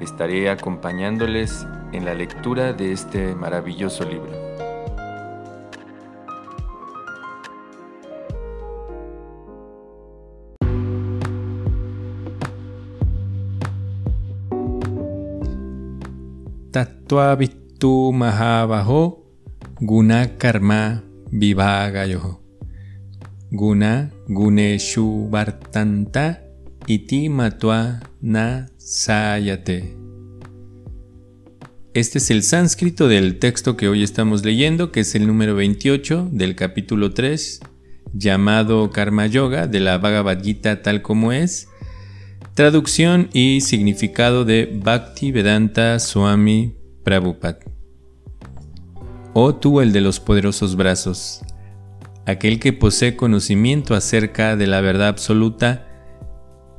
Estaré acompañándoles en la lectura de este maravilloso libro. Tattvavitu Mahabaho Guna Karma Vivagayoho Guna Guneshu Vartanta Na. Este es el sánscrito del texto que hoy estamos leyendo, que es el número 28 del capítulo 3, llamado Karma Yoga de la Bhagavad Gita tal como es, Traducción y significado de Bhakti Vedanta Swami Prabhupada. Oh tú el de los poderosos brazos, aquel que posee conocimiento acerca de la verdad absoluta,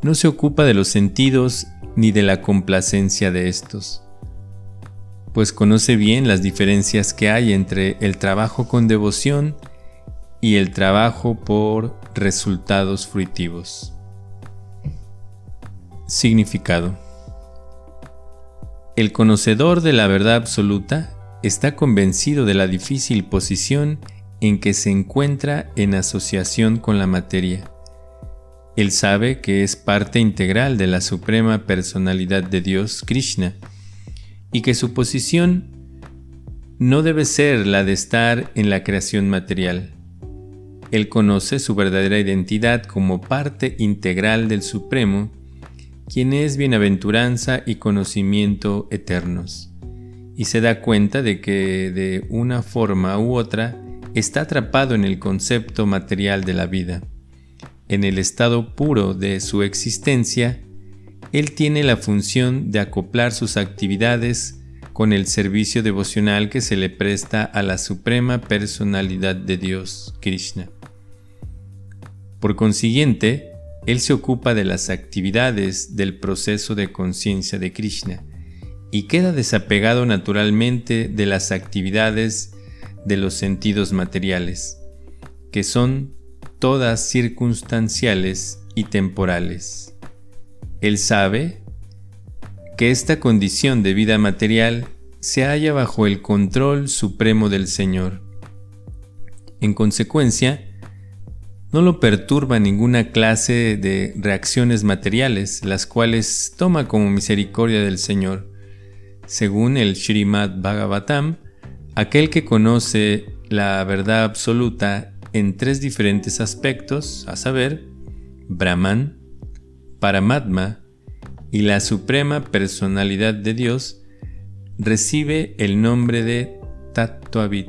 no se ocupa de los sentidos ni de la complacencia de estos, pues conoce bien las diferencias que hay entre el trabajo con devoción y el trabajo por resultados fruitivos. Significado. El conocedor de la verdad absoluta está convencido de la difícil posición en que se encuentra en asociación con la materia. Él sabe que es parte integral de la Suprema Personalidad de Dios, Krishna, y que su posición no debe ser la de estar en la creación material. Él conoce su verdadera identidad como parte integral del Supremo quien es bienaventuranza y conocimiento eternos, y se da cuenta de que de una forma u otra está atrapado en el concepto material de la vida. En el estado puro de su existencia, él tiene la función de acoplar sus actividades con el servicio devocional que se le presta a la suprema personalidad de Dios, Krishna. Por consiguiente, él se ocupa de las actividades del proceso de conciencia de Krishna y queda desapegado naturalmente de las actividades de los sentidos materiales, que son todas circunstanciales y temporales. Él sabe que esta condición de vida material se halla bajo el control supremo del Señor. En consecuencia, no lo perturba ninguna clase de reacciones materiales, las cuales toma como misericordia del Señor. Según el Srimad Bhagavatam, aquel que conoce la verdad absoluta en tres diferentes aspectos, a saber, Brahman, Paramatma y la suprema personalidad de Dios, recibe el nombre de Tattvavid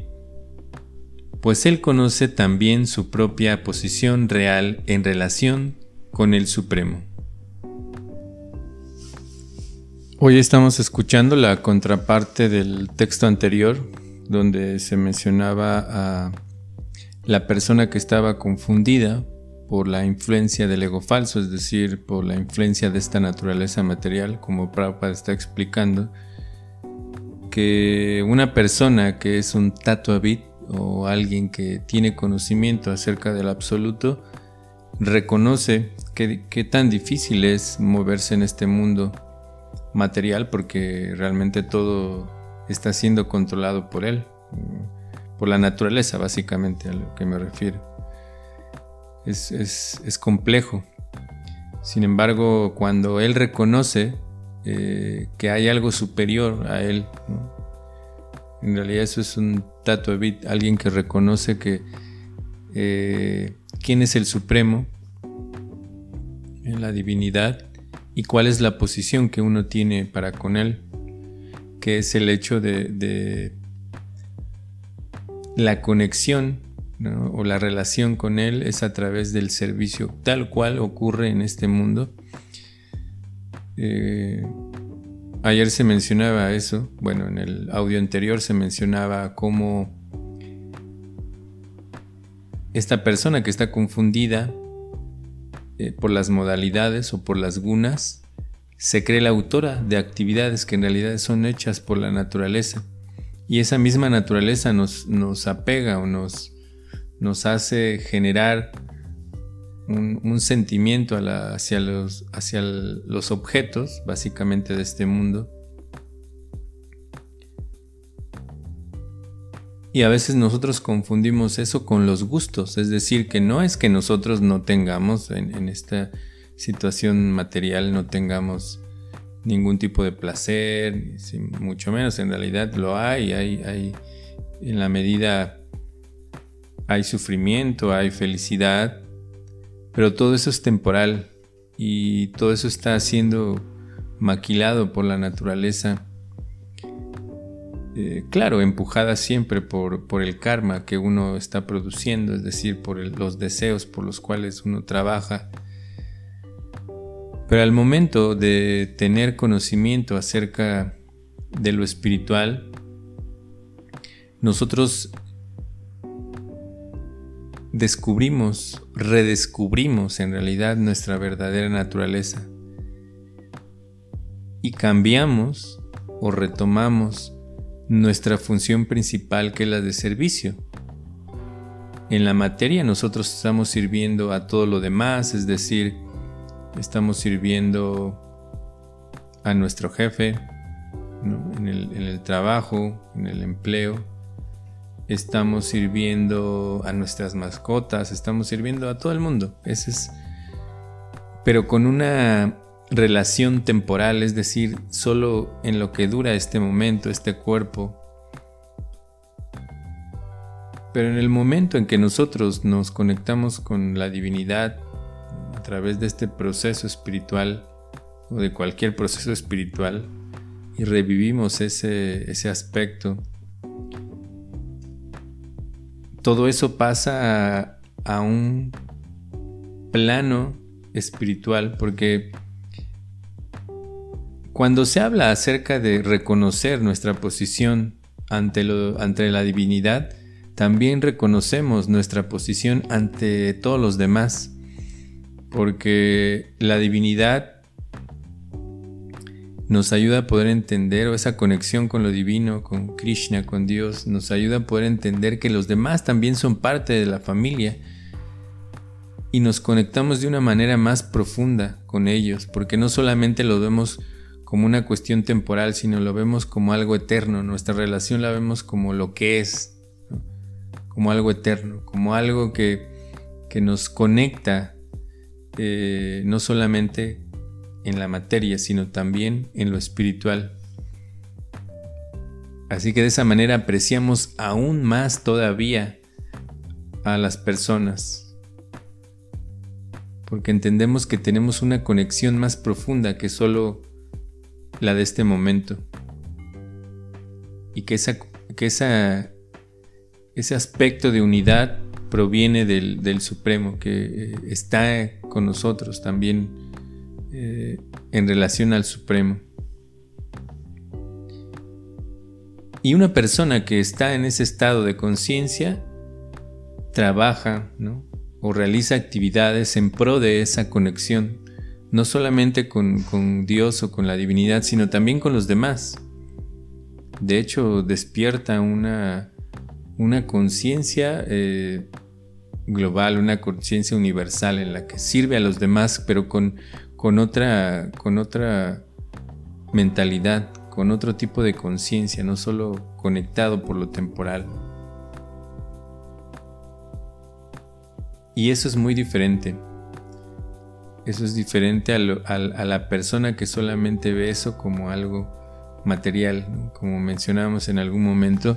pues él conoce también su propia posición real en relación con el Supremo. Hoy estamos escuchando la contraparte del texto anterior, donde se mencionaba a la persona que estaba confundida por la influencia del ego falso, es decir, por la influencia de esta naturaleza material, como Prabhupada está explicando, que una persona que es un tatuabit o alguien que tiene conocimiento acerca del absoluto reconoce qué tan difícil es moverse en este mundo material porque realmente todo está siendo controlado por él, por la naturaleza básicamente a lo que me refiero. Es, complejo. Sin embargo, cuando él reconoce eh, que hay algo superior a él, en realidad eso es un tatuabit, alguien que reconoce que eh, quién es el supremo en la divinidad y cuál es la posición que uno tiene para con él, que es el hecho de, la conexión o la relación con él es a través del servicio tal cual ocurre en este mundo. Eh, ayer se mencionaba eso, bueno, en el audio anterior se mencionaba cómo esta persona que está confundida eh, por las modalidades o por las gunas, se cree la autora de actividades que en realidad son hechas por la naturaleza. Y esa misma naturaleza nos, nos apega o nos, nos hace generar un, sentimiento hacia, los, hacia los objetos, básicamente, de este mundo. Y a veces nosotros confundimos eso con los gustos, es decir, que no es que nosotros no tengamos en, esta situación material, no tengamos ningún tipo de placer, mucho menos en realidad lo hay, hay, hay en la medida hay sufrimiento, hay felicidad, pero todo eso es temporal y todo eso está siendo maquilado por la naturaleza. Eh, claro, empujada siempre por, por, el karma que uno está produciendo, es decir, por los deseos por los cuales uno trabaja. Pero al momento de tener conocimiento acerca de lo espiritual, nosotros descubrimos, redescubrimos en realidad nuestra verdadera naturaleza y cambiamos o retomamos nuestra función principal que es la de servicio. En la materia nosotros estamos sirviendo a todo lo demás, es decir, estamos sirviendo a nuestro jefe en, el, en el trabajo, en el empleo, estamos sirviendo a nuestras mascotas, estamos sirviendo a todo el mundo. Ese es. Pero con una relación temporal, es decir, solo en lo que dura este momento, este cuerpo. Pero en el momento en que nosotros nos conectamos con la divinidad a través de este proceso espiritual o de cualquier proceso espiritual y revivimos ese, ese aspecto, todo eso pasa a, un plano espiritual porque cuando se habla acerca de reconocer nuestra posición ante, lo, ante la divinidad, también reconocemos nuestra posición ante todos los demás, porque la divinidad nos ayuda a poder entender, o esa conexión con lo divino, con Krishna, con Dios, nos ayuda a poder entender que los demás también son parte de la familia y nos conectamos de una manera más profunda con ellos, porque no solamente lo vemos como una cuestión temporal, sino lo vemos como algo eterno, nuestra relación la vemos como lo que es, como algo eterno, como algo que, nos conecta eh, no solamente en la materia, sino también en lo espiritual. Así que de esa manera apreciamos aún más todavía a las personas, porque entendemos que tenemos una conexión más profunda que solo la de este momento, y que, esa, que esa, ese aspecto de unidad proviene del, del Supremo, que eh, está con nosotros también eh, en relación al Supremo. Y una persona que está en ese estado de conciencia trabaja o realiza actividades en pro de esa conexión, no solamente con, Dios o con la divinidad, sino también con los demás. De hecho, despierta una, una conciencia eh, global, una conciencia universal en la que sirve a los demás, pero con, con otra, con otra mentalidad, con otro tipo de conciencia, no solo conectado por lo temporal. Y eso es muy diferente. Eso es diferente a, la persona que solamente ve eso como algo material, como mencionábamos en algún momento,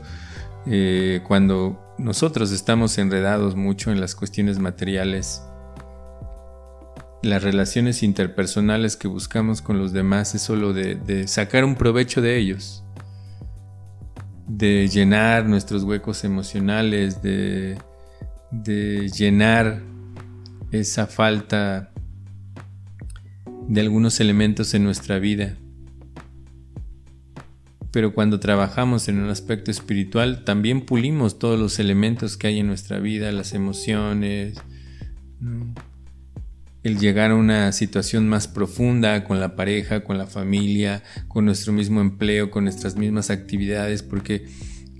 eh, cuando nosotros estamos enredados mucho en las cuestiones materiales las relaciones interpersonales que buscamos con los demás es solo de, sacar un provecho de ellos, de llenar nuestros huecos emocionales, de, de llenar esa falta de algunos elementos en nuestra vida. Pero cuando trabajamos en un aspecto espiritual también pulimos todos los elementos que hay en nuestra vida, las emociones, el llegar a una situación más profunda con la pareja, con la familia, con nuestro mismo empleo, con nuestras mismas actividades, porque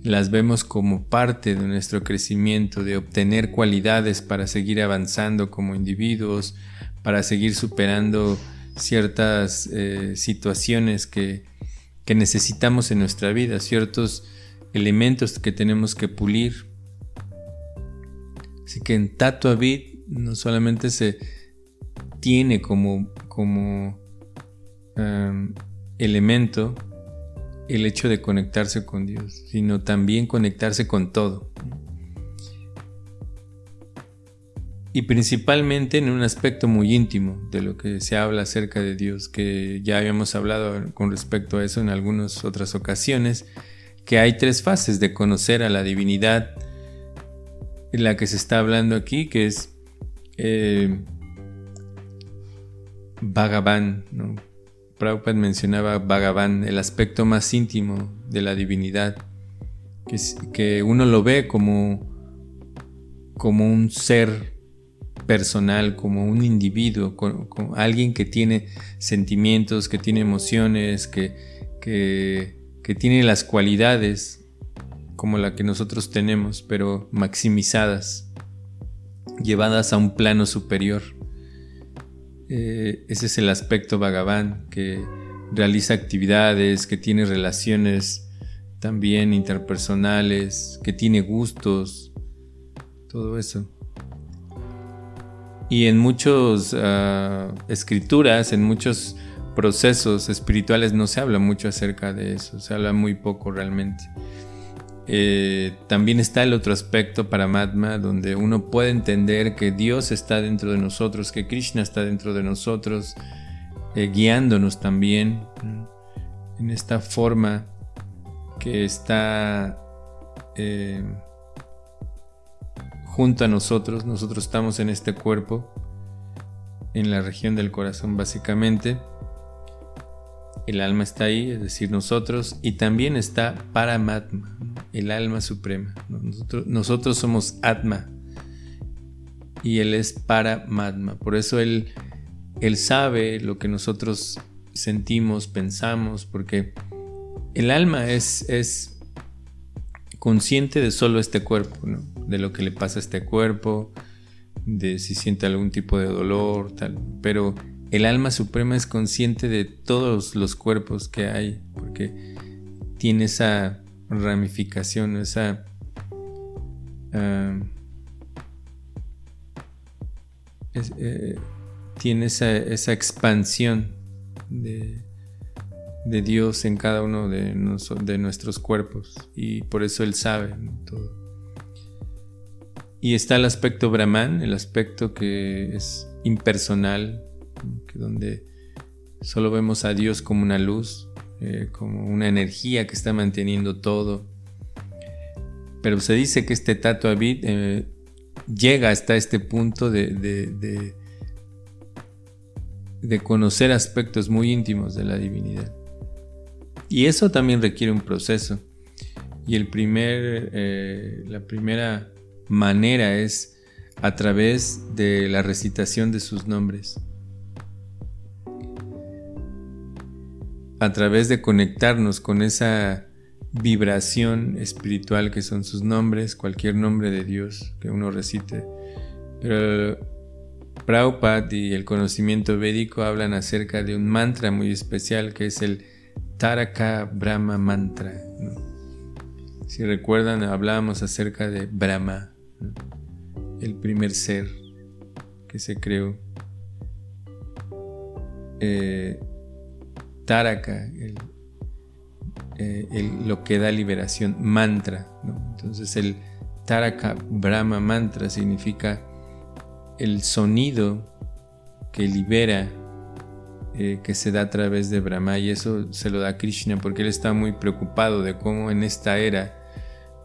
las vemos como parte de nuestro crecimiento, de obtener cualidades para seguir avanzando como individuos, para seguir superando ciertas eh, situaciones que, que necesitamos en nuestra vida, ciertos elementos que tenemos que pulir. Así que en Tato no solamente se tiene como, como elemento el hecho de conectarse con Dios, sino también conectarse con todo. Y principalmente en un aspecto muy íntimo de lo que se habla acerca de Dios, que ya habíamos hablado con respecto a eso en algunas otras ocasiones, que hay tres fases de conocer a la divinidad, en la que se está hablando aquí, que es eh, Bhagavan. Prabhupada mencionaba Bhagavan, el aspecto más íntimo de la divinidad, que, que uno lo ve como, como un ser personal, como un individuo, como, alguien que tiene sentimientos, que tiene emociones, que, que, tiene las cualidades como la que nosotros tenemos, pero maximizadas, llevadas a un plano superior. Eh, ese es el aspecto Bhagavan, que realiza actividades, que tiene relaciones también interpersonales, que tiene gustos, todo eso. Y en muchas ah, escrituras, en muchos procesos espirituales no se habla mucho acerca de eso, se habla muy poco realmente. Eh, también está el otro aspecto para Matma, donde uno puede entender que Dios está dentro de nosotros, que Krishna está dentro de nosotros, eh, guiándonos también en esta forma que está eh, junto a nosotros. Nosotros estamos en este cuerpo, en la región del corazón básicamente. El alma está ahí, es decir, nosotros, y también está Paramatma, el alma suprema. Nosotros, somos Atma y Él es Paramatma. Por eso Él, él sabe lo que nosotros sentimos, pensamos, porque el alma es, es consciente de solo este cuerpo, de lo que le pasa a este cuerpo, de si siente algún tipo de dolor, tal. Pero el alma suprema es consciente de todos los cuerpos que hay, porque tiene esa ramificación, esa... Ah, eh, tiene esa, esa expansión de, de, Dios en cada uno de, nuestros cuerpos y por eso Él sabe todo. Y está el aspecto Brahman, el aspecto que es impersonal, que donde solo vemos a Dios como una luz, eh, como una energía que está manteniendo todo. Pero se dice que este Tato Abid eh, llega hasta este punto de, conocer aspectos muy íntimos de la divinidad. Y eso también requiere un proceso. Y el primer, eh, la primera manera es a través de la recitación de sus nombres. A través de conectarnos con esa vibración espiritual que son sus nombres, cualquier nombre de Dios que uno recite. Pero Prabhupada y el conocimiento védico hablan acerca de un mantra muy especial que es el Taraka Brahma Mantra. Si recuerdan, hablábamos acerca de Brahma, el primer ser que se creó. Eh, Taraka, eh, lo que da liberación, mantra. Entonces el Taraka Brahma Mantra significa el sonido que libera, eh, que se da a través de Brahma y eso se lo da Krishna porque él está muy preocupado de cómo en esta era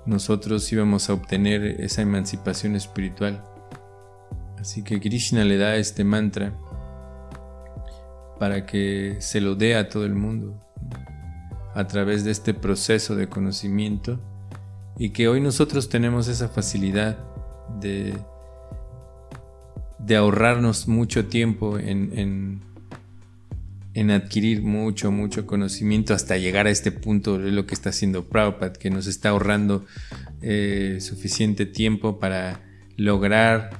nosotros íbamos a obtener esa emancipación espiritual. Así que Krishna le da este mantra para que se lo dé a todo el mundo, a través de este proceso de conocimiento y que hoy nosotros tenemos esa facilidad de, de ahorrarnos mucho tiempo en, en, adquirir mucho, mucho conocimiento hasta llegar a este punto de lo que está haciendo Prabhupada, que nos está ahorrando eh, suficiente tiempo para lograr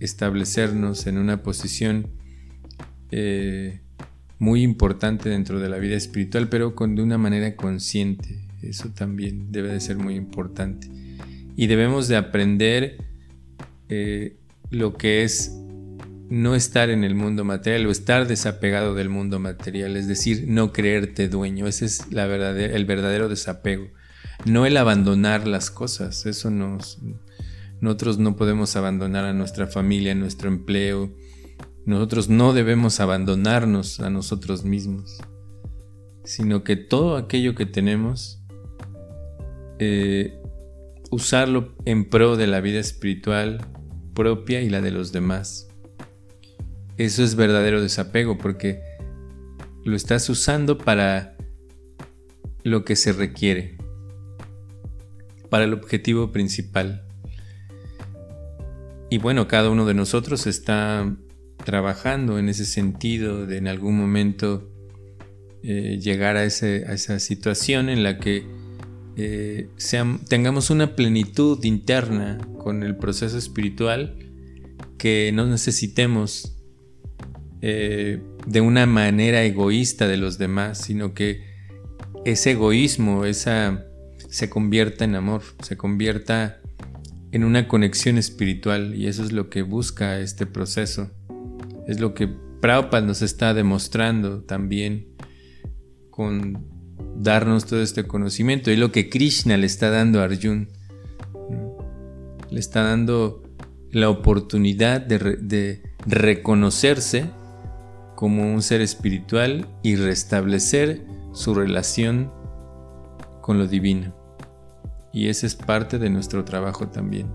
establecernos en una posición eh, muy importante dentro de la vida espiritual, pero con, de una manera consciente. Eso también debe de ser muy importante. Y debemos de aprender eh, lo que es no estar en el mundo material o estar desapegado del mundo material, es decir, no creerte dueño. Ese es la el verdadero desapego. No el abandonar las cosas. Eso nos, nosotros no podemos abandonar a nuestra familia, nuestro empleo, nosotros no debemos abandonarnos a nosotros mismos, sino que todo aquello que tenemos, eh, usarlo en pro de la vida espiritual propia y la de los demás. Eso es verdadero desapego porque lo estás usando para lo que se requiere, para el objetivo principal. Y bueno, cada uno de nosotros está trabajando en ese sentido de en algún momento eh, llegar a, esa situación en la que eh, tengamos una plenitud interna con el proceso espiritual que no necesitemos eh, de una manera egoísta de los demás, sino que ese egoísmo, se convierta en amor, se convierta en una conexión espiritual y eso es lo que busca este proceso. Es lo que Prabhupada nos está demostrando también con darnos todo este conocimiento. Y lo que Krishna le está dando a Arjun. Le está dando la oportunidad de, reconocerse como un ser espiritual y restablecer su relación con lo divino. Y ese es parte de nuestro trabajo también.